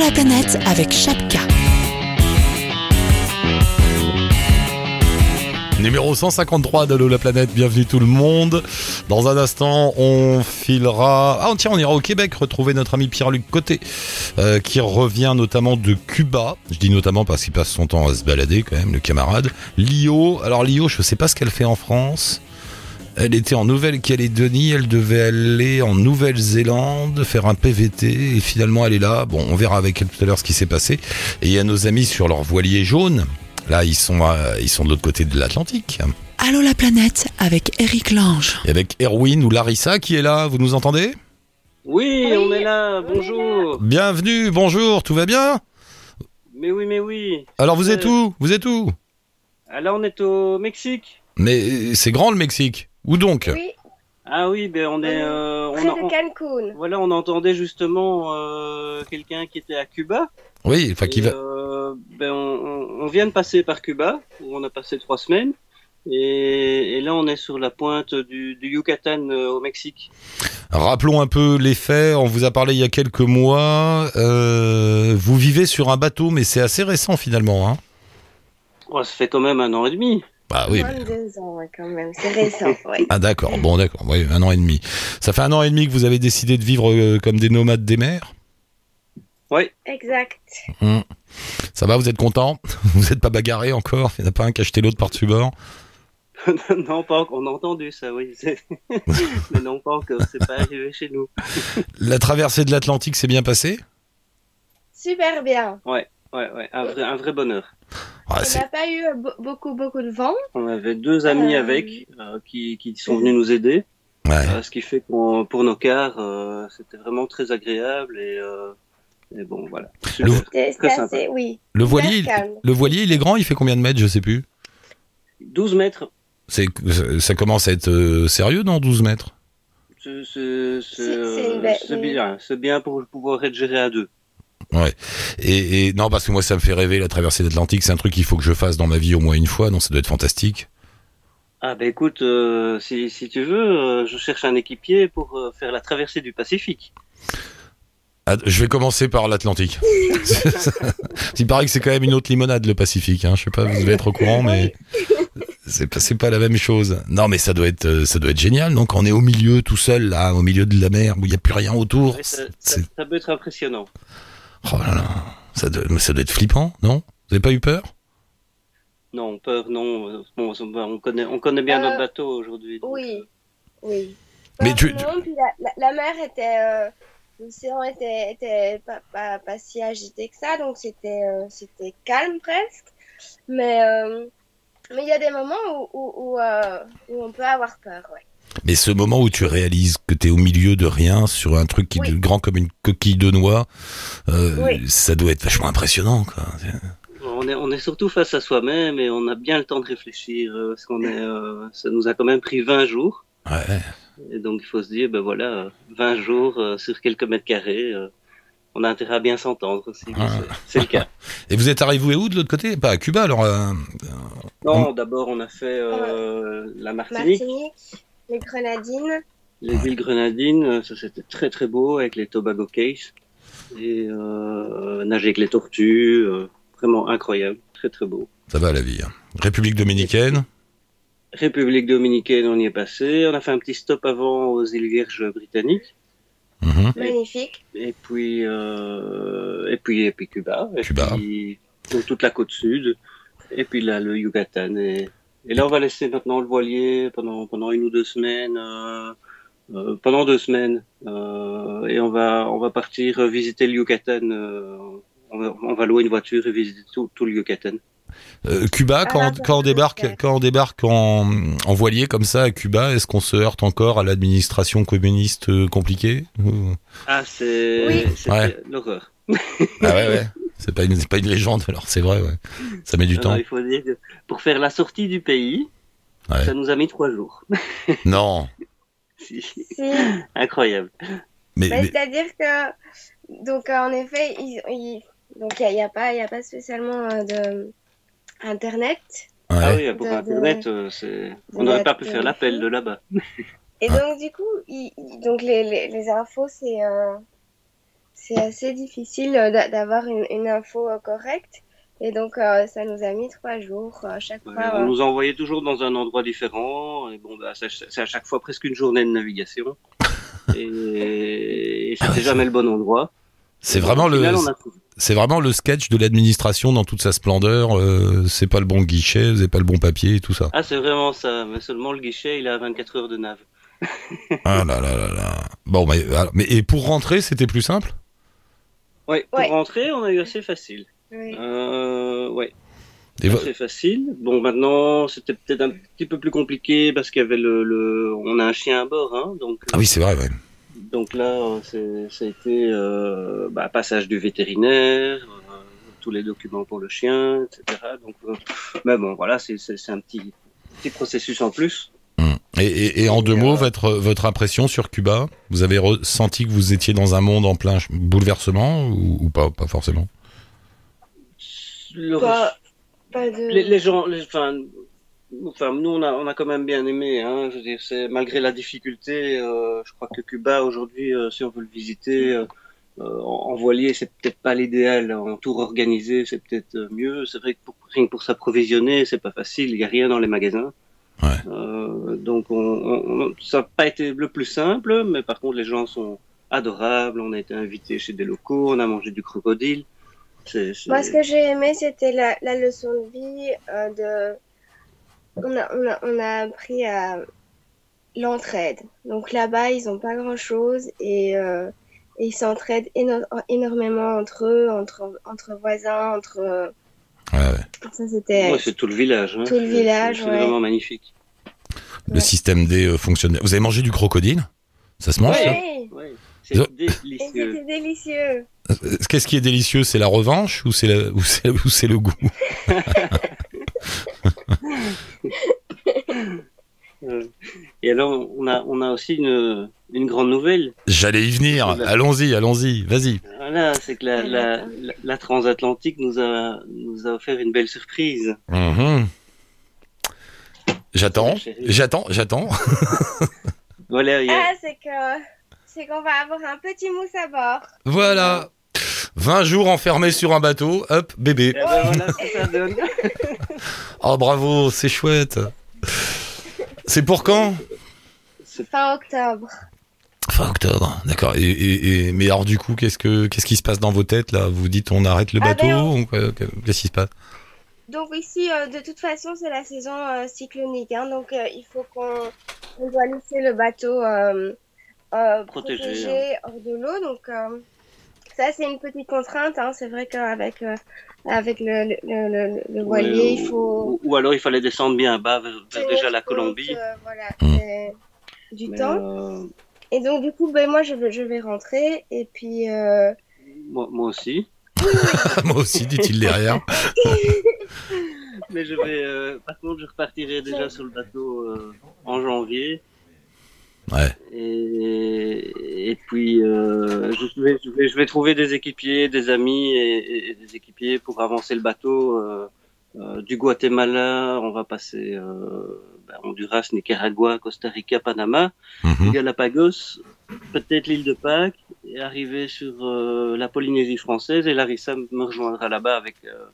la planète avec Chapka. Numéro 153 d'Allo la planète, bienvenue tout le monde. Dans un instant, on filera... Ah tiens, on ira au Québec retrouver notre ami Pierre-Luc Côté, euh, qui revient notamment de Cuba. Je dis notamment parce qu'il passe son temps à se balader quand même, le camarade. Lio, alors Lio, je sais pas ce qu'elle fait en France. Elle était en Nouvelle-Calédonie, elle devait aller en Nouvelle-Zélande faire un PVT et finalement elle est là. Bon, on verra avec elle tout à l'heure ce qui s'est passé. Et il y a nos amis sur leur voilier jaune. Là, ils sont, ils sont de l'autre côté de l'Atlantique. Allô la planète avec Eric Lange. Et avec Erwin ou Larissa qui est là, vous nous entendez? Oui, Oui, on est là, bonjour. Bienvenue, bonjour, tout va bien? Mais oui, mais oui. Alors vous êtes Euh, où? Vous êtes où? Là, on est au Mexique. Mais euh, c'est grand le Mexique. Où donc Oui, Ah oui, ben on est... euh, on, près a- de on- Cancun. voilà, on entendait justement euh, quelqu'un qui était à Cuba. Oui, enfin qui va... euh, ben on, vient de passer par Cuba, où on a passé trois semaines. Et, et là, on est sur la pointe du, du Yucatan euh, au Mexique. Rappelons un peu les faits. On vous a parlé il y a quelques mois. Euh, vous vivez sur un bateau, mais c'est assez récent finalement. Hein Oh, ça fait quand même un an et demi. Bah oui. Mais- ans, ouais, quand même. C'est récent, ouais. Ah d'accord. Bon d'accord. Oui, un an et demi. Ça fait un an et demi que vous avez décidé de vivre euh, comme des nomades des mers? Oui, Exact. Hmm. Ça va Vous êtes content? Vous n'êtes pas bagarré encore? Il n'y en a pas un qui a jeté l'autre par-dessus bord? Non, pas encore. On a entendu ça, oui. mais non, pas encore. C'est pas arrivé chez nous. La traversée de l'Atlantique s'est bien passée? Super bien. Ouais, ouais, un vrai, un vrai bonheur. Ah, On n'a pas eu euh, be- beaucoup, beaucoup de vent. On avait deux amis Euh, avec euh, qui, qui sont venus nous aider, ouais. euh, ce qui fait qu'on pour nos cars, euh, c'était vraiment très agréable et, euh, et bon voilà. Le- C'était Très c'était sympa. assez, oui. Le voilier, le voilier, il est grand. Il fait combien de mètres Je sais plus? 12 mètres, C'est, ça commence à être sérieux dans 12 mètres? c'est bien, c'est bien pour pouvoir être géré à deux. Ouais. Et, et non, parce que moi, ça me fait rêver la traversée de l'Atlantique. C'est un truc qu'il faut que je fasse dans ma vie au moins une fois. Non, ça doit être fantastique. Ah ben écoute, euh, si, si tu veux, euh, je cherche un équipier pour euh, faire la traversée du Pacifique. Ah, je vais commencer par l'Atlantique. Il paraît que c'est quand même une autre limonade, le Pacifique. Hein. Je sais pas, vous devez être au courant, mais c'est pas, pas la même chose. Non, mais ça doit être, ça doit être génial. Donc, on est au milieu, tout seul, là, au milieu de la mer, où il n'y a plus rien autour. Ça peut être impressionnant. Oh là là, ça doit, mais ça doit être flippant, non? Vous avez pas eu peur? Non, peur, non. euh, Bon, on connaît, on connaît bien Euh, notre bateau aujourd'hui. donc, Oui, oui. Mais tu- puis la, la, la mer était... euh, L'océan était, était pas, pas, pas si agité que ça, donc c'était euh, c'était calme presque. Mais euh, mais il y a des moments où, où, où, euh, où on peut avoir peur, ouais. Mais ce moment où tu réalises que t'es au milieu de rien sur un truc qui Oui. est grand comme une coquille de noix, euh, Oui. ça doit être vachement impressionnant, quoi. On est, on est surtout face à soi-même et on a bien le temps de réfléchir euh, parce qu'on est, euh, ça nous a quand même pris 20 jours. Ouais. Et donc il faut se dire, ben voilà, euh, 20 jours euh, sur quelques mètres carrés, euh, on a intérêt à bien s'entendre aussi. Ah. C'est- C'est le cas. Et vous êtes arrivé où de l'autre côté? Pas à Cuba, alors. euh, Non, d'abord on a fait euh, la Martinique, Martinique, les Grenadines. les îles Grenadines, ça c'était très très beau avec les Tobago Cays et euh, nager avec les tortues, euh, vraiment incroyable, très très beau. Ça va la vie. hein. République dominicaine? République dominicaine, on y est passé. On a fait un petit stop avant aux îles Vierges britanniques. Mhm. Magnifique. Et puis, euh, et puis, et puis Cuba. Et Cuba. Puis, donc toute la côte sud. Et puis là, le Yucatan. Et, et là, on va laisser maintenant le voilier pendant, pendant une ou deux semaines. euh, euh, pendant deux semaines. Euh, et on va, on va partir visiter le Yucatan. euh, on, va, on va louer une voiture et visiter tout, tout le Yucatan. Euh, Cuba, quand, Ah, on- quand on débarque, ok. quand on débarque en, en voilier comme ça à Cuba, est-ce qu'on se heurte encore à l'administration communiste compliquée Ah, c'est Oui. c'était Ouais. l'horreur. Ah ouais, ouais. C'est pas pas une légende, alors c'est vrai, ouais. Ça met du Alors, temps. il faut dire que pour faire la sortie du pays, Ouais. ça nous a mis trois jours. Non. Si. Si. Incroyable. Mais, Bah, mais- C'est-à-dire que, donc euh, en effet, donc il n'y a, il y a pas, il y a pas spécialement euh, de internet. ouais. Ah oui, pour De- de- Internet, euh, c'est... on de n'aurait pas pu faire l'appel de là-bas. Et donc du coup, donc les, les, les infos c'est euh, c'est assez difficile euh, d'a- d'avoir une, une info euh, correcte. Et donc, euh, ça nous a mis trois jours à chaque Ouais, fois. on euh, nous envoyait toujours dans un endroit différent. Et bon, bah, c'est à chaque fois presque une journée de navigation. Et, et Ah ouais, c'était jamais le bon endroit. C'est vraiment le, final, c'est vraiment le sketch de l'administration dans toute sa splendeur. euh, c'est pas le bon guichet, avez pas le bon papier et tout ça. Ah, c'est vraiment ça. Mais seulement le guichet, il a 24 heures de nav. Ah là là là là. Bon, bah, alors, mais et pour rentrer, c'était plus simple? Ouais, pour Ouais. rentrer, on a eu assez facile. oui. Euh, ouais, assez facile. Bon, maintenant, c'était peut-être un petit peu plus compliqué parce qu'il y avait le, le, on a un chien à bord, hein, donc. Ah oui, c'est vrai, ouais. Donc là, c'est- ça a été euh, bah, passage du vétérinaire, euh, tous les documents pour le chien, etc. Donc, euh, mais bon, voilà, c'est c'est- c'est un petit, petit processus en plus. Et, et- et en deux Et, mots, euh, votre, votre impression sur Cuba Vous avez ressenti que vous étiez dans un monde en plein bouleversement ou, ou pas Pas forcément? Le- Pas, pas de... les, les gens, les, enfin, enfin, nous, on a, on a quand même bien aimé. Hein, je veux dire, c'est malgré la difficulté, euh, je crois que Cuba aujourd'hui, euh, si on veut le visiter. euh, en en voilier, c'est peut-être pas l'idéal. En tour organisé, c'est peut-être mieux. C'est vrai que pour, rien que pour s'approvisionner, c'est pas facile. Il y a rien dans les magasins. Ouais. Euh, donc, on, on- on- ça n'a pas été le plus simple, mais par contre, les gens sont adorables. On a été invités chez des locaux, on a mangé du crocodile. Moi, ce que j'ai aimé, c'était la, la leçon de vie euh, de... On a, on, a, on a appris à l'entraide. Donc là-bas, ils n'ont pas grand-chose et, euh, et ils s'entraident éno- énormément entre eux, entre, entre voisins, entre... Ouais, ouais. Ça, c'était... Ouais, c'est tout le village. hein. Tout le C'est- village, c'est, ouais. vraiment magnifique. Le Ouais. système D euh, fonctionne. bien. Vous avez mangé du crocodile? Ça se mange Ouais, c'est et délicieux. c'était délicieux. Euh, Qu'est-ce qui est délicieux? C'est la revanche ou c'est le goût? Euh, Et alors, on a, on a aussi une, une grande nouvelle. J'allais y venir. Allons-y, allons-y. Vas-y. Voilà, c'est que la, la, la, la transatlantique nous a, nous a offert une belle surprise. Mhm. J'attends. J'attends. J'attends. Voilà, a- Ah, c'est que... C'est qu'on va avoir un petit mousse à bord. Voilà. 20 jours enfermés sur un bateau. Hop, bébé. Eh ben voilà ce que ça donne. Oh bravo, c'est chouette. C'est pour quand Fin octobre. Fin octobre, d'accord. Et, et, et- mais alors du coup, qu'est-ce que qu'est-ce qui se passe dans vos têtes là? Vous dites on arrête le Ah, bateau ben, on- ou quoi? Qu'est-ce qui se passe? Donc ici, euh, de toute façon, c'est la saison euh, cyclonique. Hein, donc euh, il faut qu'on on doit laisser le bateau euh, euh, Protégé, protégé, hors de l'eau. Donc euh, ça, c'est une petite contrainte. Hein. C'est vrai qu'avec euh, avec le, le, le, le- le voilier, il faut... Ou, ou alors il fallait descendre bien bas vers, déjà la compte, Colombie. euh, voilà, Mm. c'est du Mais, temps. euh, Et donc du coup, ben, moi, je vais, je vais rentrer. Et puis... Euh, moi, moi aussi. Moi aussi, dit-il derrière. Mais je vais, euh, par contre, je repartirai déjà sur le bateau euh, en janvier. Ouais. Et, et puis, euh, je, vais, je, vais, je vais trouver des équipiers, des amis et, des équipiers pour avancer le bateau. euh, euh, du Guatemala, on va passer euh, ben, Honduras, Nicaragua, Costa Rica, Panama, Mhm. Galapagos, peut-être l'île de Pâques, et arriver sur euh, la Polynésie française. Et Larissa me rejoindra là-bas avec, euh,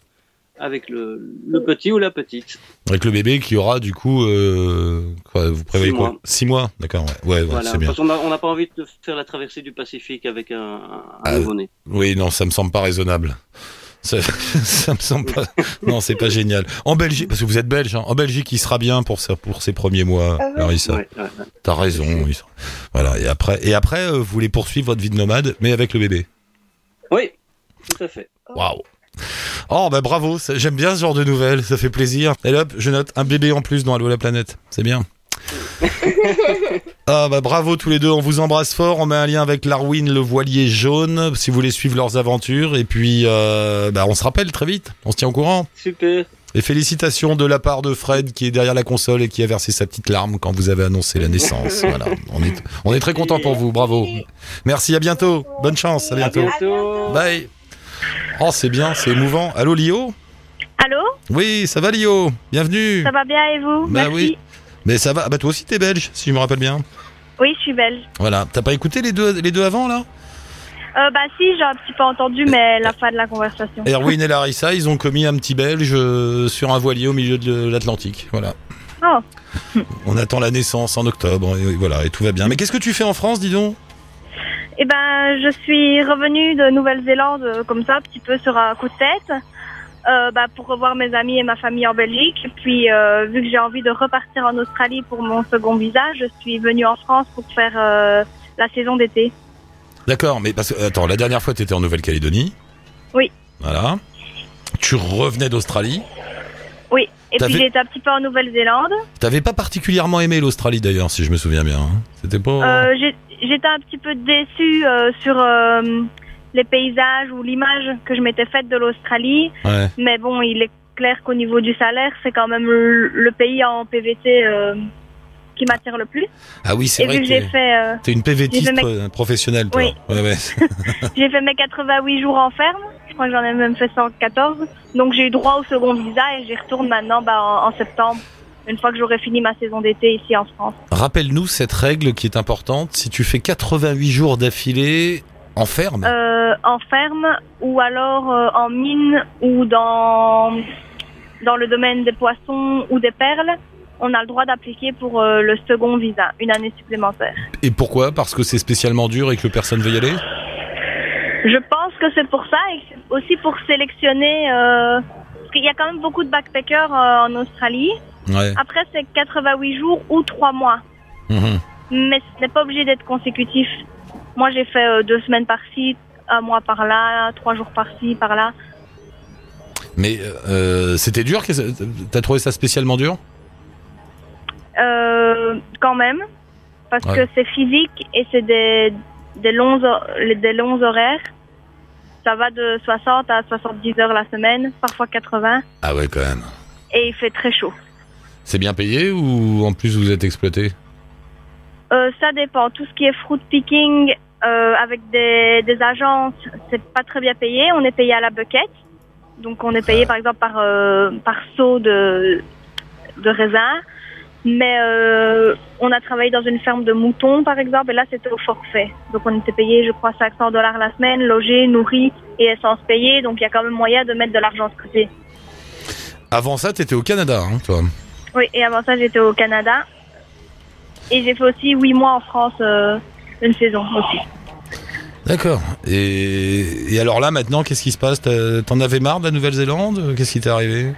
avec le, le petit ou la petite. Avec le bébé qui aura du coup, euh, quoi, vous prévoyez Six quoi mois. Six mois, d'accord. Ouais, ouais, ouais, Voilà, c'est bien. parce on n'a pas envie de faire la traversée du Pacifique avec un, un Ah, nouveau-né. Oui, non, ça me semble pas raisonnable. Ça, ça me semble pas. Non, c'est pas génial. En Belgique, parce que vous êtes belge, hein, en Belgique, il sera bien pour, ça, pour ses premiers mois, Ah ouais Larissa. Ouais, ouais, ouais. T'as raison. il sera- Voilà. Et après, et après, euh, vous voulez poursuivre votre vie de nomade, mais avec le bébé. Oui, tout à fait. Waouh. Oh, bah bravo. J'aime bien ce genre de nouvelles. Ça fait plaisir. Et hop, je note un bébé en plus dans Allo la planète. C'est bien. Ah bah bravo tous les deux, on vous embrasse fort, on met un lien avec Larwin le voilier jaune si vous voulez suivre leurs aventures et puis euh, bah, on se rappelle très vite, on se tient au courant. Super. Et félicitations de la part de Fred qui est derrière la console et qui a versé sa petite larme quand vous avez annoncé la naissance. voilà, on est, on est très content pour vous, bravo. Merci, à bientôt, bonne chance, à À bientôt. bientôt. Bye. Oh c'est bien, c'est émouvant. Allô Lio Allô Oui, ça va Lio Bienvenue. Ça va bien et vous Bah Merci. oui. Mais ça va, bah toi aussi t'es belge si je me rappelle bien. Oui, je suis belge. Voilà, t'as pas écouté les deux, les deux avant là? Euh, bah si, j'ai un petit peu entendu, mais la fin de la conversation. Erwin et Larissa, ils ont commis un petit belge euh, sur un voilier au milieu de l'Atlantique. Voilà. Oh. On attend la naissance en octobre, et voilà, et tout va bien. Mais qu'est-ce que tu fais en France, dis donc? Eh ben, je suis revenue de Nouvelle-Zélande euh, comme ça, un petit peu sur un coup de tête, euh, bah, pour revoir mes amis et ma famille en Belgique. Puis, euh, vu que j'ai envie de repartir en Australie pour mon second visa, je suis venue en France pour faire euh, la saison d'été. D'accord, mais parce que, attends, la dernière fois, tu étais en Nouvelle-Calédonie Oui. Voilà. Tu revenais d'Australie. Oui. Et puis été un petit peu en Nouvelle-Zélande. T'avais pas particulièrement aimé l'Australie d'ailleurs, si je me souviens bien. hein. C'était pas. Euh, J'étais un petit peu déçue euh, sur euh, les paysages ou l'image que je m'étais faite de l'Australie. Ouais. Mais bon, il est clair qu'au niveau du salaire, c'est quand même le, le pays en PVT euh, qui m'attire le plus. Ah oui, c'est vrai que j'ai fait, t'es une mes- euh, professionnelle, toi. Oui. Ouais, ouais. j'ai fait mes 88 jours en ferme. Je crois que j'en ai même fait 114. Donc j'ai eu droit au second visa et j'y retourne maintenant bah, en, en septembre, une fois que j'aurai fini ma saison d'été ici en France. Rappelle-nous cette règle qui est importante. Si tu fais 88 jours d'affilée en ferme, Euh, en ferme ou alors euh, en mine ou dans, dans le domaine des poissons ou des perles, on a le droit d'appliquer pour euh, le second visa, une année supplémentaire. et pourquoi? Parce que c'est spécialement dur et que personne veut y aller? Je pense que c'est pour ça et aussi pour sélectionner, parce qu'il y a quand même beaucoup de backpackers en Australie. Ouais. Après, c'est 88 jours ou 3 mois, Mhm. mais ce n'est pas obligé d'être consécutif. Moi, j'ai fait euh, deux semaines par-ci, un mois par-là, trois jours par-ci, par-là. Mais euh, c'était dur T'as trouvé ça spécialement dur? Euh, quand même, parce Ouais. que c'est physique et c'est des, des, longs, des longs horaires. Ça va de 60 à 70 heures la semaine, parfois 80, Ah ouais, quand même. et il fait très chaud. C'est bien payé ou en plus vous êtes exploité Euh, ça dépend. Tout ce qui est fruit picking euh, avec des, des agences, c'est pas très bien payé. On est payé à la bucket. Donc on est payé Ah. par exemple par, euh, par seau de, de raisin. Mais euh, on a travaillé dans une ferme de moutons par exemple et là c'était au forfait. Donc on était payé je crois 500 dollars la semaine, logé, nourri et essence payée. Donc il y a quand même moyen de mettre de l'argent de côté. Avant ça, t'étais au Canada, hein, toi Oui, et avant ça j'étais au Canada. Et j'ai fait aussi huit mois en France, euh, une saison aussi. D'accord. Et, et alors là, maintenant, qu'est-ce qui se passe? T'en avais marre de la Nouvelle-Zélande? Qu'est-ce qui t'est arrivé?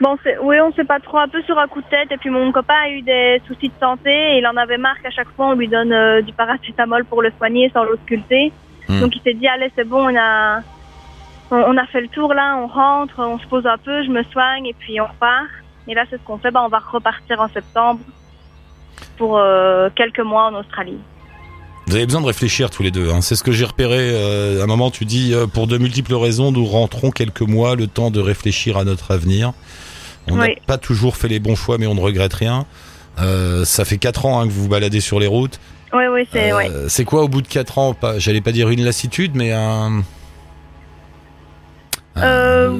Bon, oui, on sait pas trop, un peu sur un coup de tête. Et puis mon copain a eu des soucis de santé et il en avait marre qu'à chaque fois on lui donne euh, du paracétamol pour le soigner sans l'ausculter. Hmm. Donc il s'est dit, allez, c'est bon, on a, on, on a fait le tour là, on rentre, on se pose un peu, je me soigne et puis on repart. Et là, c'est ce qu'on fait, bah, on va repartir en septembre pour euh, quelques mois en Australie. Vous avez besoin de réfléchir tous les deux. hein. C'est ce que j'ai repéré. euh, à un moment, tu dis, euh, pour de multiples raisons, nous rentrons quelques mois, le temps de réfléchir à notre avenir. On n'a Oui. pas toujours fait les bons choix, mais on ne regrette rien. Ça fait 4 ans hein, que vous vous baladez sur les routes. Oui, oui, c'est, ouais. C'est quoi au bout de 4 ans J'allais pas dire une lassitude, mais un... Euh,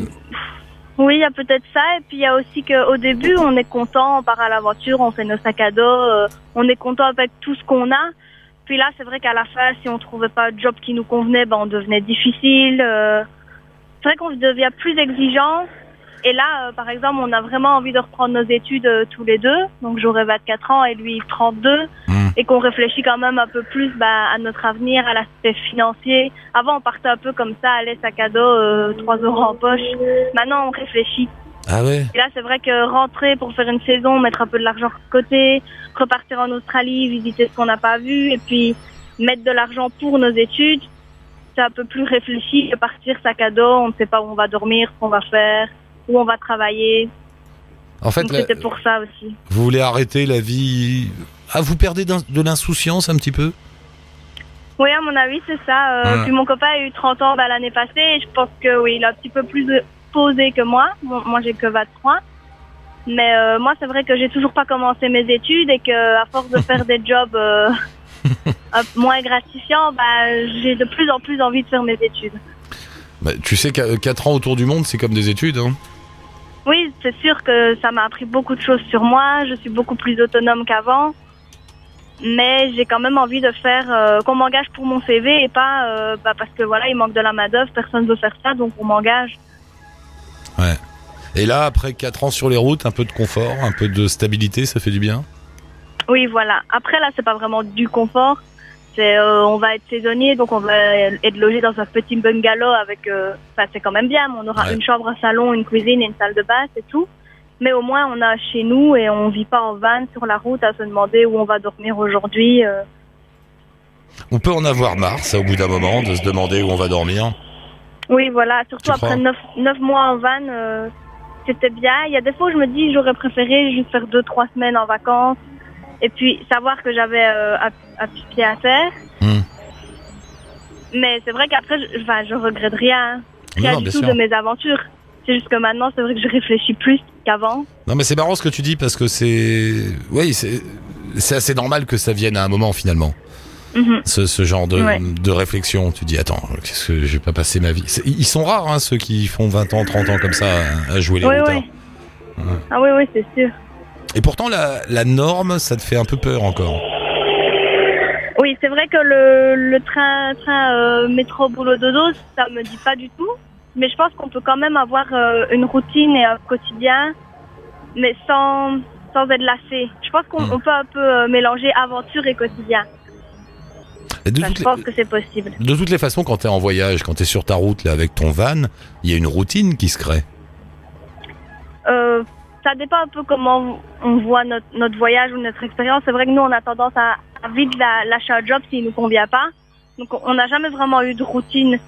Oui, il y a peut-être ça. Et puis il y a aussi qu'au début, on est content, on part à l'aventure, on fait nos sacs à dos, euh, on est content avec tout ce qu'on a. Puis là, c'est vrai qu'à la fin, si on trouvait pas de job qui nous convenait, ben, on devenait difficile. euh. c'est vrai qu'on devient plus exigeant. Et là, euh, par exemple, on a vraiment envie de reprendre nos études euh, tous les deux. Donc j'aurai 24 ans et lui 32 Hmm. Et qu'on réfléchit quand même un peu plus bah, à notre avenir, à l'aspect financier. Avant, on partait un peu comme ça, allez, sac à dos, euh, 3 euros en poche. Maintenant, on réfléchit. Ah ouais Et là, c'est vrai que rentrer pour faire une saison, mettre un peu de l'argent de côté, repartir en Australie, visiter ce qu'on n'a pas vu, et puis mettre de l'argent pour nos études, c'est un peu plus réfléchi que partir sac à dos, on ne sait pas où on va dormir, ce qu'on va faire, où on va travailler. En fait, la- c'était pour ça aussi. vous voulez arrêter la vie... Ah, vous perdez de l'insouciance un petit peu? Oui, à mon avis, c'est ça. Euh. Puis mon copain a eu 30 ans bah, l'année passée et je pense que oui, il est un petit peu plus posé que moi. Bon, moi, j'ai que 23. Mais euh, moi, c'est vrai que j'ai toujours pas commencé mes études et que à force de faire des jobs euh, moins gratifiants, bah, j'ai de plus en plus envie de faire mes études. Bah, Tu sais qu'à 4 ans autour du monde, c'est comme des études. Hein? Oui, c'est sûr que ça m'a appris beaucoup de choses sur moi. Je suis beaucoup plus autonome qu'avant. Mais j'ai quand même envie de faire euh, qu'on m'engage pour mon CV et pas euh, bah, parce que voilà, il manque de la main d'œuvre, personne veut faire ça, donc on m'engage. Ouais. Et là, après 4 ans sur les routes, un peu de confort, un peu de stabilité, ça fait du bien? Oui, voilà. Après là, c'est pas vraiment du confort. C'est euh, on va être saisonnier, donc on va être logé dans un petit bungalow avec. Enfin, c'est quand même bien. mais on aura Ouais. une chambre, un salon, une cuisine et une salle de bain, c'est tout. Mais au moins, on a chez nous et on vit pas en van sur la route à se demander où on va dormir aujourd'hui. euh. On peut en avoir marre, ça, au bout d'un moment, de se demander où on va dormir. Oui, voilà. Surtout Tu après neuf, neuf mois en van, euh, c'était bien. Il y a des fois où je me dis j'aurais préféré juste faire deux, trois semaines en vacances et puis savoir que j'avais euh, un, pied à terre. Hmm. Mais c'est vrai qu'après, je, enfin, je regrette rien, Non, rien non, du tout sûr. de mes aventures. C'est juste que maintenant, c'est vrai que je réfléchis plus qu'avant. Non, mais c'est marrant ce que tu dis parce que c'est. Oui, c'est. Assez normal que ça vienne à un moment finalement. Mhm. Ce, ce genre de, Ouais. de réflexion. Tu dis, attends, qu'est-ce que je vais pas passer ma vie? Ils sont rares, hein, ceux qui font 20 ans, 30 ans comme ça à, jouer les oui. Ah oui, oui, c'est sûr. Et pourtant, la, la norme, ça te fait un peu peur encore. Oui, c'est vrai que le, le train, train euh, métro boulot dodo, ça me dit pas du tout. Mais je pense qu'on peut quand même avoir euh, une routine et un quotidien, mais sans, sans être lassé. Je pense qu'on Hmm. peut un peu euh, mélanger aventure et quotidien. Et de, Enfin, toutes je les, pense que c'est possible. de toutes les façons, quand t'es en voyage, quand t'es sur ta route là, avec ton van, il y a une routine qui se crée. Euh, ça dépend un peu comment on voit notre, notre voyage ou notre expérience. C'est vrai que nous, on a tendance à, à vite la- lâcher un job s'il nous convient pas. Donc, on n'a jamais vraiment eu de routine.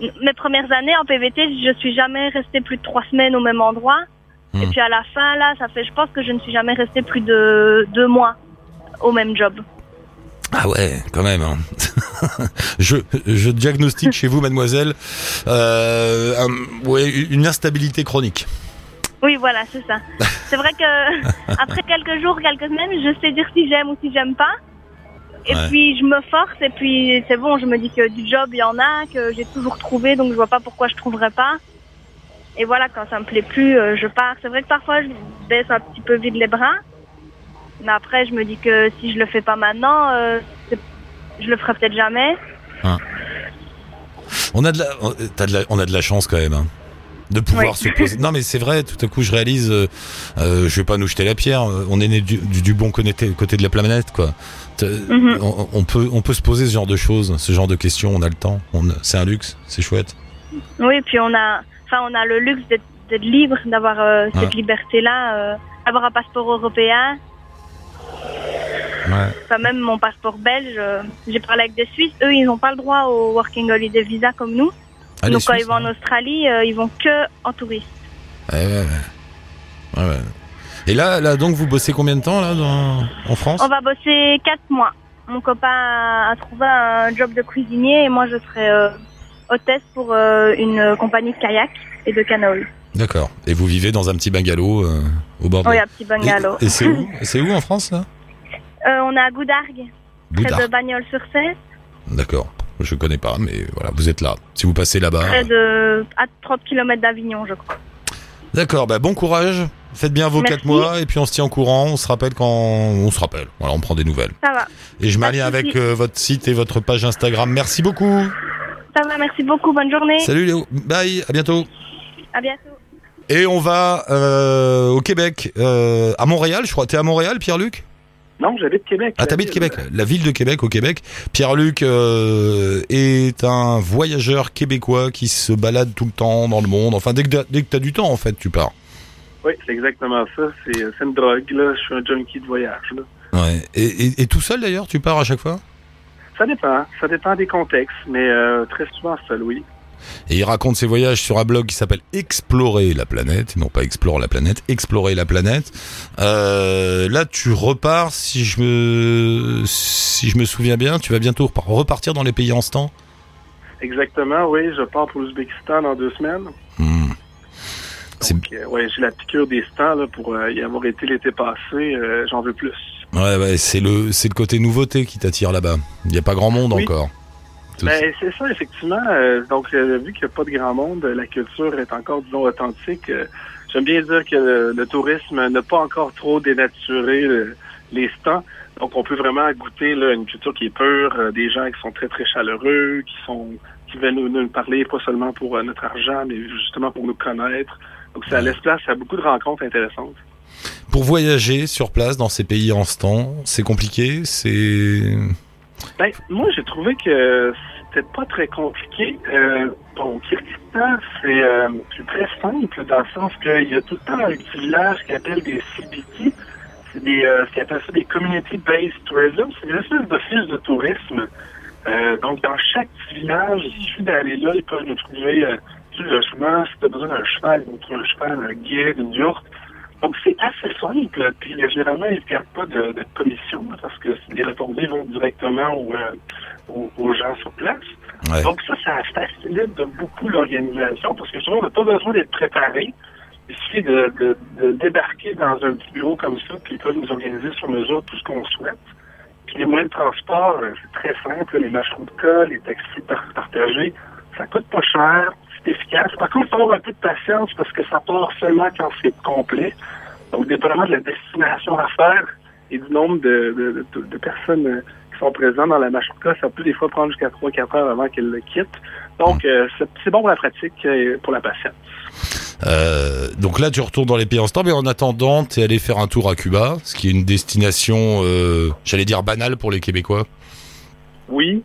Mes premières années en PVT, je suis jamais restée plus de trois semaines au même endroit. Hmm. Et puis à la fin, là, ça fait, je pense que je ne suis jamais restée plus de deux mois au même job. Ah ouais, quand même. hein. je, je diagnostique chez vous, mademoiselle, euh, un- ouais, une instabilité chronique. Oui, voilà, c'est ça. C'est vrai que après quelques jours, quelques semaines, je sais dire si j'aime ou si j'aime pas. Et Ouais. puis je me force et puis c'est bon, je me dis que du job il y en a, que j'ai toujours trouvé, donc je vois pas pourquoi je trouverais pas. Et voilà, quand ça me plaît plus, euh, je pars. C'est vrai que parfois je baisse un petit peu vite les bras, mais après je me dis que si je le fais pas maintenant, euh, je le ferai peut-être jamais. On a de la, on- de la, on a de la chance quand même. hein, de pouvoir Oui. se poser. Non mais c'est vrai, tout à coup je réalise, euh, euh, je vais pas nous jeter la pierre, on est né du, du, du bon côté, côté de la planète quoi. Mhm. on, on peut, on peut se poser ce genre de choses, ce genre de questions, on a le temps, c'est un luxe, c'est chouette. Oui, puis on a, enfin, on a le luxe d'être libre, d'avoir euh, cette Ouais. liberté-là, euh, avoir un passeport européen. Ouais. Enfin, même mon passeport belge, euh, j'ai parlé avec des Suisses, eux, ils n'ont pas le droit au Working Holiday Visa comme nous. Ah, Donc, quand ils vont en. Australie, euh, ils vont que en touriste. Ouais. Ouais, ouais. Et là, là, donc, vous bossez combien de temps, là, dans- en France On va bosser quatre mois. Mon copain a a trouvé un job de cuisinier et moi, je serai euh, hôtesse pour euh, une compagnie de kayak et de canoë. D'accord. Et vous vivez dans un petit bungalow euh, au bord de... Oui, un petit bungalow. Et, et c'est où C'est où en France, là on est à Goudargues, près de Bagnols-sur-Cèze, D'accord. Je connais pas, mais voilà, vous êtes là. Si vous passez là-bas... près de à 30 km d'Avignon, je crois. D'accord, bah bon courage. Faites bien vos Merci. 4 mois et puis on se tient au courant. On se rappelle quand on se rappelle. Voilà, on prend des nouvelles. Ça va. Et je m'allie avec euh, votre site et votre page Instagram. Merci beaucoup. Ça va, merci beaucoup. Bonne journée. Salut Léo. Bye. À bientôt. À bientôt. Et on va euh, au Québec, euh, à Montréal. Je crois. T'es à Montréal, Pierre-Luc? Non, j'habite Québec. Ah, t'habites Québec. La ville de Québec, au Québec. Pierre-Luc euh, est un voyageur québécois qui se balade tout le temps dans le monde. Enfin, dès que t'as- dès que t'as du temps, en fait, tu pars. Oui, c'est exactement ça. C'est c'est une drogue, là. Je suis un junkie de voyage, là. Ouais. Et, et- et tout seul d'ailleurs, tu pars à chaque fois? Ça dépend. Ça dépend des contextes, mais euh, très souvent seul, oui. Et il raconte ses voyages sur un blog qui s'appelle Explorer la planète, non pas Explore la planète, Explorer la planète. Euh, là, tu repars, si je me si je me souviens bien, tu vas bientôt repar- repartir dans les pays en ce temps. Exactement, oui. Je pars pour l'Ouzbékistan dans deux semaines. Hmm. Donc, euh, ouais, j'ai la piqûre des stands, là, pour euh, y avoir été l'été passé. Euh, J'en veux plus. Ouais, ouais, c'est le c'est le côté nouveauté qui t'attire là-bas. Il n'y a pas grand monde Oui. encore. Ben, c'est ça, effectivement. Donc, vu qu'il n'y a pas de grand monde, la culture est encore, disons, authentique. J'aime bien dire que le, le tourisme n'a pas encore trop dénaturé le- les stands. Donc, on peut vraiment goûter là, une culture qui est pure, des gens qui sont très, très chaleureux, qui sont qui veulent nous, nous parler pas seulement pour notre argent, mais justement pour nous connaître. Donc, ça laisse place à beaucoup de rencontres intéressantes. Pour voyager sur place dans ces pays en ce temps, c'est compliqué, c'est... Ben, moi, j'ai trouvé que c'était pas très compliqué. Euh, bon, Kyrgyzstan, c'est euh, c'est très simple dans le sens qu'il y a tout le temps un petit village qui appelle des CBT. C'est des, euh, ce qu'ils appellent ça des Community-Based Tourism. C'est des espèces d'offices de tourisme. Euh, donc, dans chaque petit village, il suffit d'aller là, ils peuvent nous trouver euh, du logement. Si tu as besoin d'un cheval, trouver un cheval, un guide, une yourte. Donc, c'est assez simple. Puis, euh, généralement, ils ne perdent pas de, de commission là, parce que les retombées vont directement aux, euh, aux, aux gens sur place. Ouais. Donc, ça, ça facilite de beaucoup l'organisation parce que souvent, on n'a pas besoin d'être préparé. Il suffit de, de, de débarquer dans un petit bureau comme ça, puis ils peuvent nous organiser sur mesure tout ce qu'on souhaite. Puis les moyens de transport, euh, c'est très simple. Les machines de cas, les taxis par- partagés, ça coûte pas cher, efficace. Par contre, il faut avoir un peu de patience parce que ça part seulement quand c'est complet. Donc, dépendamment de la destination à faire et du nombre de, de, de- de personnes euh, qui sont présentes dans la cas, ça peut des fois prendre jusqu'à 3-4 heures avant qu'elle le quitte. Donc, euh, c'est bon pour la pratique et pour la patience. Euh, donc là, tu retournes dans les pays en temps, mais en attendant, t'es allé faire un tour à Cuba, ce qui est une destination, euh, j'allais dire banale pour les Québécois. Oui.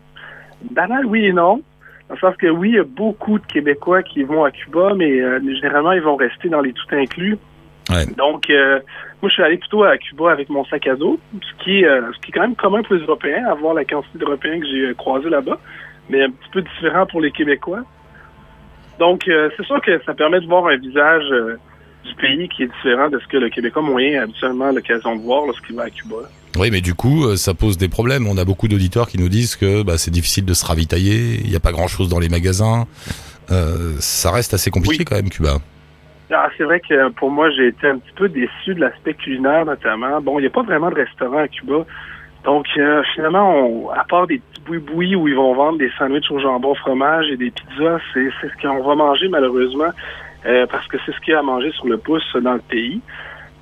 Banal, oui et non. Dans le sens que oui, il y a beaucoup de Québécois qui vont à Cuba, mais euh, généralement, ils vont rester dans les tout inclus. Ouais. Donc, euh, moi, je suis allé plutôt à Cuba avec mon sac à dos, ce qui, est, euh, ce qui est quand même commun pour les Européens, à voir la quantité d'Européens que j'ai croisés là-bas, mais un petit peu différent pour les Québécois. Donc, c'est sûr que ça permet de voir un visage du pays qui est différent de ce que le Québécois moyen a habituellement l'occasion de voir lorsqu'il va à Cuba. Oui, mais du coup, euh, ça pose des problèmes. On a beaucoup d'auditeurs qui nous disent que bah, c'est difficile de se ravitailler, il n'y a pas grand-chose dans les magasins. Euh, ça reste assez compliqué Oui. quand même, Cuba. Ah, c'est vrai que pour moi, j'ai été un petit peu déçu de l'aspect culinaire, notamment. Bon, il n'y a pas vraiment de restaurant à Cuba. Donc, euh, finalement, on, à part des petits boui-boui où ils vont vendre des sandwichs au jambon fromage et des pizzas, c'est c'est ce qu'on va manger malheureusement, euh, parce que c'est ce qu'il y a à manger sur le pouce dans le pays.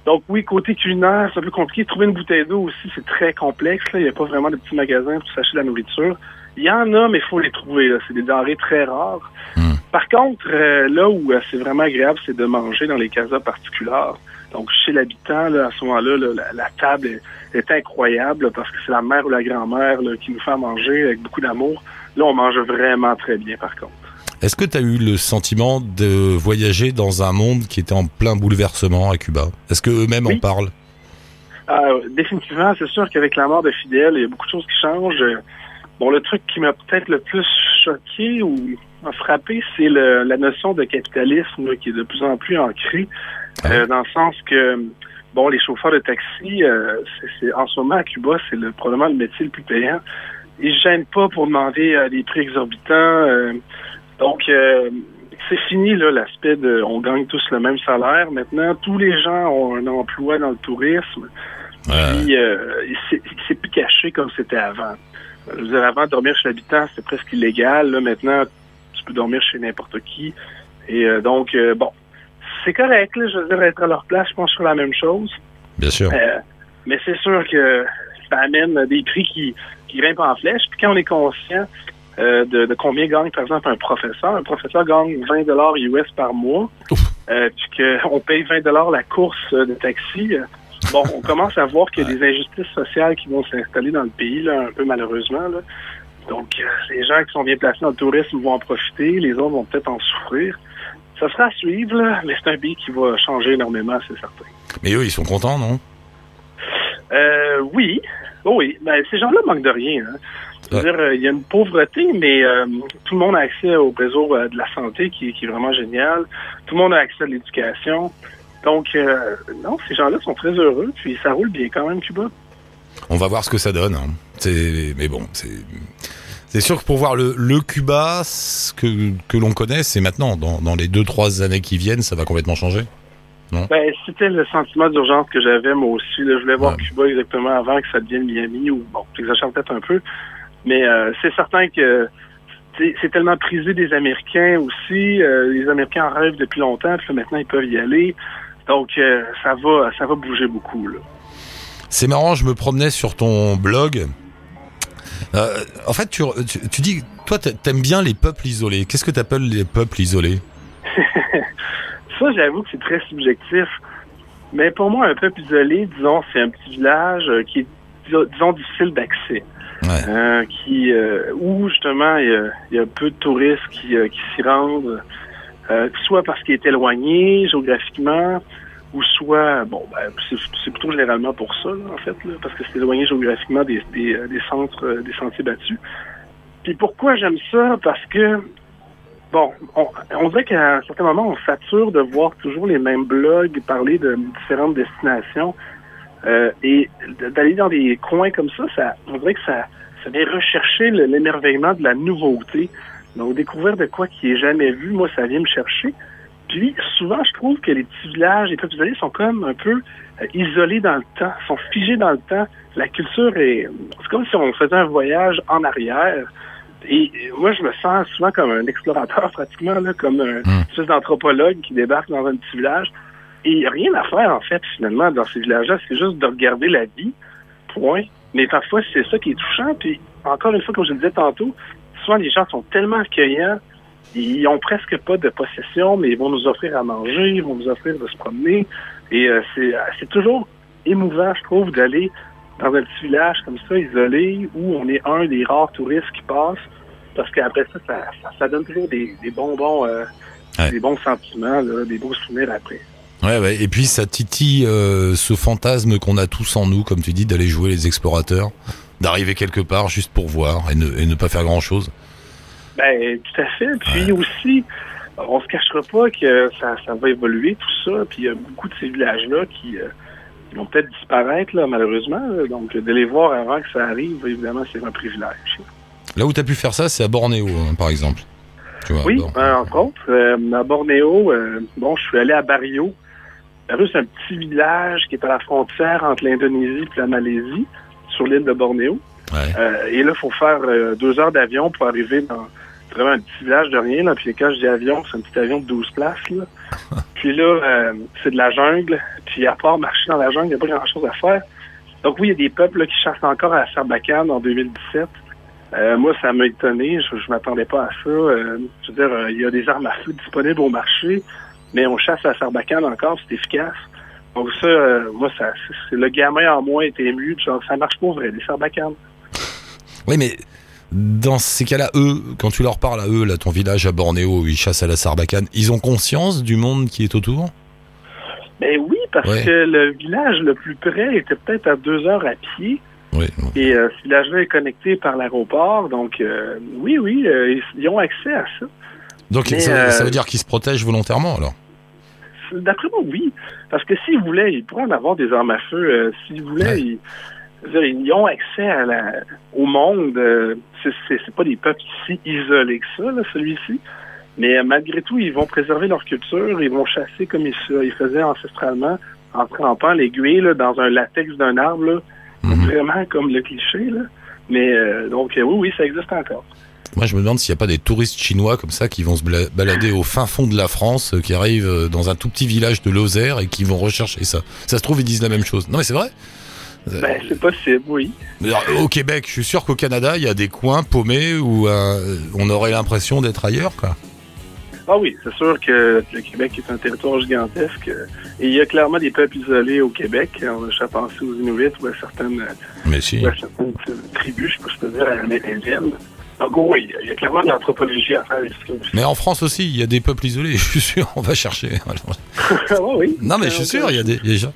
Donc oui, côté culinaire, c'est un peu compliqué. Trouver une bouteille d'eau aussi, c'est très complexe. Là. Il n'y a pas vraiment de petits magasins pour s'acheter de la nourriture. Il y en a, mais il faut les trouver. là. C'est des denrées très rares. Hmm. Par contre, euh, là où euh, c'est vraiment agréable, c'est de manger dans les casas particulières. Donc, chez l'habitant, là, à ce moment-là, là, la, la table est, est incroyable là, parce que c'est la mère ou la grand-mère qui nous fait à manger avec beaucoup d'amour. Là, on mange vraiment très bien, par contre. Est-ce que tu as eu le sentiment de voyager dans un monde qui était en plein bouleversement à Cuba? Est-ce que eux-mêmes en parlent? Ah, définitivement, c'est sûr qu'avec la mort de Fidel, il y a beaucoup de choses qui changent. Bon, le truc qui m'a peut-être le plus choqué ou frappé, c'est le- la notion de capitalisme là, qui est de plus en plus ancrée, euh, dans le sens que, bon, les chauffeurs de taxi, euh, c'est, en ce moment à Cuba, c'est le, probablement le métier le plus payant. Ils se gênent pas pour demander euh, des prix exorbitants. euh, donc, euh, c'est fini là l'aspect de on gagne tous le même salaire. Maintenant, tous les gens ont un emploi dans le tourisme. Puis, euh, c'est, plus caché comme c'était avant. Je veux dire, avant, dormir chez l'habitant, c'était presque illégal. Là, maintenant, tu peux dormir chez n'importe qui. Et euh, donc, euh, bon, c'est correct. Là, je veux dire, être à leur place, je pense sur la même chose. Bien sûr. Mais c'est sûr que ça amène des prix qui, qui grimpent en flèche. Puis quand on est conscient euh, de, de combien gagne, par exemple, un professeur, un professeur gagne 20 dollars US par mois, euh, puis qu'on paye 20 dollars la course euh, de taxi. Bon, on commence à voir qu'il y a des injustices sociales qui vont s'installer dans le pays, là, un peu malheureusement. Là. Donc, euh, les gens qui sont bien placés dans le tourisme vont en profiter, les autres vont peut-être en souffrir. Ça sera à suivre, là, mais c'est un pays qui va changer énormément, c'est certain. Mais eux, ils sont contents, non? Euh, oui. Oh oui. Ben, ces gens-là manquent de rien. Hein. Veux Ouais. euh, il y a une pauvreté, mais euh, tout le monde a accès au réseau euh, de la santé qui, qui est vraiment génial. Tout le monde a accès à l'éducation. Donc, euh, non, ces gens-là sont très heureux, puis ça roule bien quand même, Cuba. On va voir ce que ça donne. hein. C'est, mais bon, c'est, c'est sûr que pour voir le, le Cuba ce que, que l'on connaît, c'est maintenant. Dans, dans les deux, trois années qui viennent, ça va complètement changer. Ben, c'était le sentiment d'urgence que j'avais, moi aussi. Là. Je voulais voir Ouais. Cuba exactement avant que ça devienne Miami, ou bon, j'exagère peut-être un peu. Mais euh, c'est certain que c'est tellement prisé des Américains aussi. Euh, les Américains en rêvent depuis longtemps, puis maintenant ils peuvent y aller. Donc euh, ça va ça va bouger beaucoup. C'est marrant, je me promenais sur ton blog. En fait, tu, tu, tu dis, toi, t'a- t'aimes bien les peuples isolés. Qu'est-ce que t'appelles les peuples isolés? Ça, j'avoue que c'est très subjectif. Mais pour moi, un peuple isolé, disons, c'est un petit village qui est, disons, difficile d'accès. Euh, qui, euh, où justement, il y, a, peu de touristes qui, euh, qui s'y rendent, soit parce qu'il est éloigné géographiquement, ou soit, bon, ben, c'est plutôt généralement pour ça, en fait, parce que c'est éloigné géographiquement des, des, centres, des sentiers battus. Puis pourquoi j'aime ça? Parce que Bon, on, dirait qu'à un certain moment, on sature de voir toujours les mêmes blogs parler de différentes destinations. Et d'aller dans des coins comme ça, ça on dirait que ça, ça vient rechercher le- l'émerveillement de la nouveauté. Donc, découvrir de quoi qui est jamais vu, moi, ça vient me chercher. Puis, souvent, je trouve que les petits villages, les peuples isolés sont comme un peu euh, isolés dans le temps, sont figés dans le temps. La culture est... C'est comme si on faisait un voyage en arrière. Et moi, je me sens souvent comme un explorateur, pratiquement, là, comme un Mm. espèce d'anthropologue qui débarque dans un petit village. Et il n'y a rien à faire, en fait, finalement, dans ces villages-là. C'est juste de regarder la vie, point. Mais parfois, c'est ça qui est touchant. Puis, encore une fois, comme je le disais tantôt, souvent, les gens sont tellement accueillants. Ils ont presque pas de possession, mais ils vont nous offrir à manger, ils vont nous offrir de se promener. Et euh, c'est c'est toujours émouvant, je trouve, d'aller dans un petit village comme ça, isolé, où on est un des rares touristes qui passe. Parce qu'après ça, ça, ça, ça donne toujours des, des bonbons, euh, Ouais. des bons sentiments, là, des beaux souvenirs après. Ouais, ouais. Et puis ça titille euh, ce fantasme qu'on a tous en nous, comme tu dis, d'aller jouer les explorateurs, d'arriver quelque part juste pour voir et ne, et ne pas faire grand chose. Ben, tout à fait. Puis aussi, on se cachera pas que ça, ça va évoluer, tout ça. Puis il y a beaucoup de ces villages-là qui, euh, vont peut-être disparaître, là, malheureusement. là. Donc, de les voir avant que ça arrive, évidemment, c'est un privilège. Là où tu as pu faire ça, c'est à Bornéo, hein, par exemple. Tu vois, Oui, euh, entre autres. euh, à Bornéo, euh, bon, je suis allé à Barrio. Barrio, c'est un petit village qui est à la frontière entre l'Indonésie et la Malaisie, sur l'île de Bornéo. Ouais. Euh, et là, il faut faire euh, deux heures d'avion pour arriver dans vraiment un petit village de rien. Là. Puis quand je dis avion, c'est un petit avion de 12 places. Là. puis là, euh, c'est de la jungle. Puis à part marcher dans la jungle, il n'y a pas grand-chose à faire. Donc oui, il y a des peuples là, qui chassent encore à la Sarbacane en 2017. Euh, moi, ça m'a étonné. Je, je m'attendais pas à ça. Je veux dire, il y a des armes à feu disponibles au marché, mais on chasse à la Sarbacane encore, c'est efficace. Donc ça, euh, moi, ça, c'est- le gamin en moi était ému. Genre, ça marche pas vrai, des Sarbacanes. Oui, mais dans ces cas-là, eux, quand tu leur parles à eux, là, ton village à Bornéo où ils chassent à la Sarbacane, ils ont conscience du monde qui est autour? Ben oui, parce Ouais. que le village le plus près était peut-être à deux heures à pied. Oui. Et euh, ce village-là est connecté par l'aéroport. Donc euh, oui, oui, euh, ils, ils ont accès à ça. Donc Mais, ça, euh, ça veut dire qu'ils se protègent volontairement, alors D'après moi, oui. Parce que s'ils voulaient, ils pourraient en avoir des armes à feu. Euh, s'ils voulaient, Ouais. ils, ils ont accès à la, au monde. Euh, c'est, pas des peuples si isolés que ça, celui-ci. Mais malgré tout, ils vont préserver leur culture. Ils vont chasser comme ils, ils faisaient ancestralement, en trempant l'aiguille dans un latex d'un arbre. Là. Mhm. Vraiment comme le cliché. Là. Mais euh, donc, oui, oui, ça existe encore. Moi, je me demande s'il n'y a pas des touristes chinois comme ça qui vont se balader au fin fond de la France, euh, qui arrivent euh, dans un tout petit village de Lozère et qui vont rechercher ça. Ça se trouve, ils disent la même chose. Non, mais c'est vrai. Euh, Ben, c'est possible, oui. alors, au Québec, je suis sûr qu'au Canada, il y a des coins paumés où euh, on aurait l'impression d'être ailleurs, quoi. Ah oui, c'est sûr que le Québec est un territoire gigantesque. Et il y a clairement des peuples isolés au Québec. On a déjà pensé aux Inuits ou à certaines, Mais si. ou à certaines tribus, je peux dire, à la oui, il y a clairement de l'anthropologie à faire. Mais en France aussi, il y a des peuples isolés. Je suis sûr, on va chercher. Ah oui. Non, mais je suis sûr, il y a des, il y a des gens.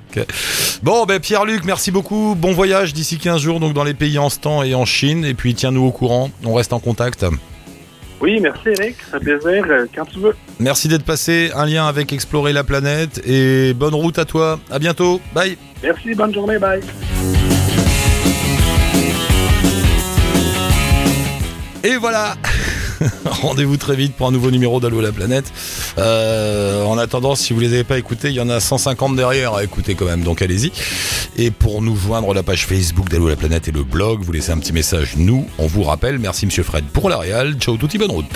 Bon, ben Pierre-Luc, merci beaucoup. Bon voyage d'ici 15 jours, donc dans les pays en stand et en Chine. Et puis tiens-nous au courant. On reste en contact. Oui, merci Eric. Ça plaisir euh, quand tu veux. Merci d'être passé. Un lien avec Explorer la planète. Et bonne route à toi. À bientôt. Bye. Merci, bonne journée, bye. Et voilà. Rendez-vous très vite pour un nouveau numéro d'Allo la planète. Euh, en attendant, si vous les avez pas écoutés, il y en a 150 derrière à écouter quand même, donc allez-y. Et pour nous joindre la page Facebook d'Allo la planète et le blog, vous laissez un petit message. Nous, on vous rappelle. Merci Monsieur Fred pour la réal. Ciao, touti bonne route.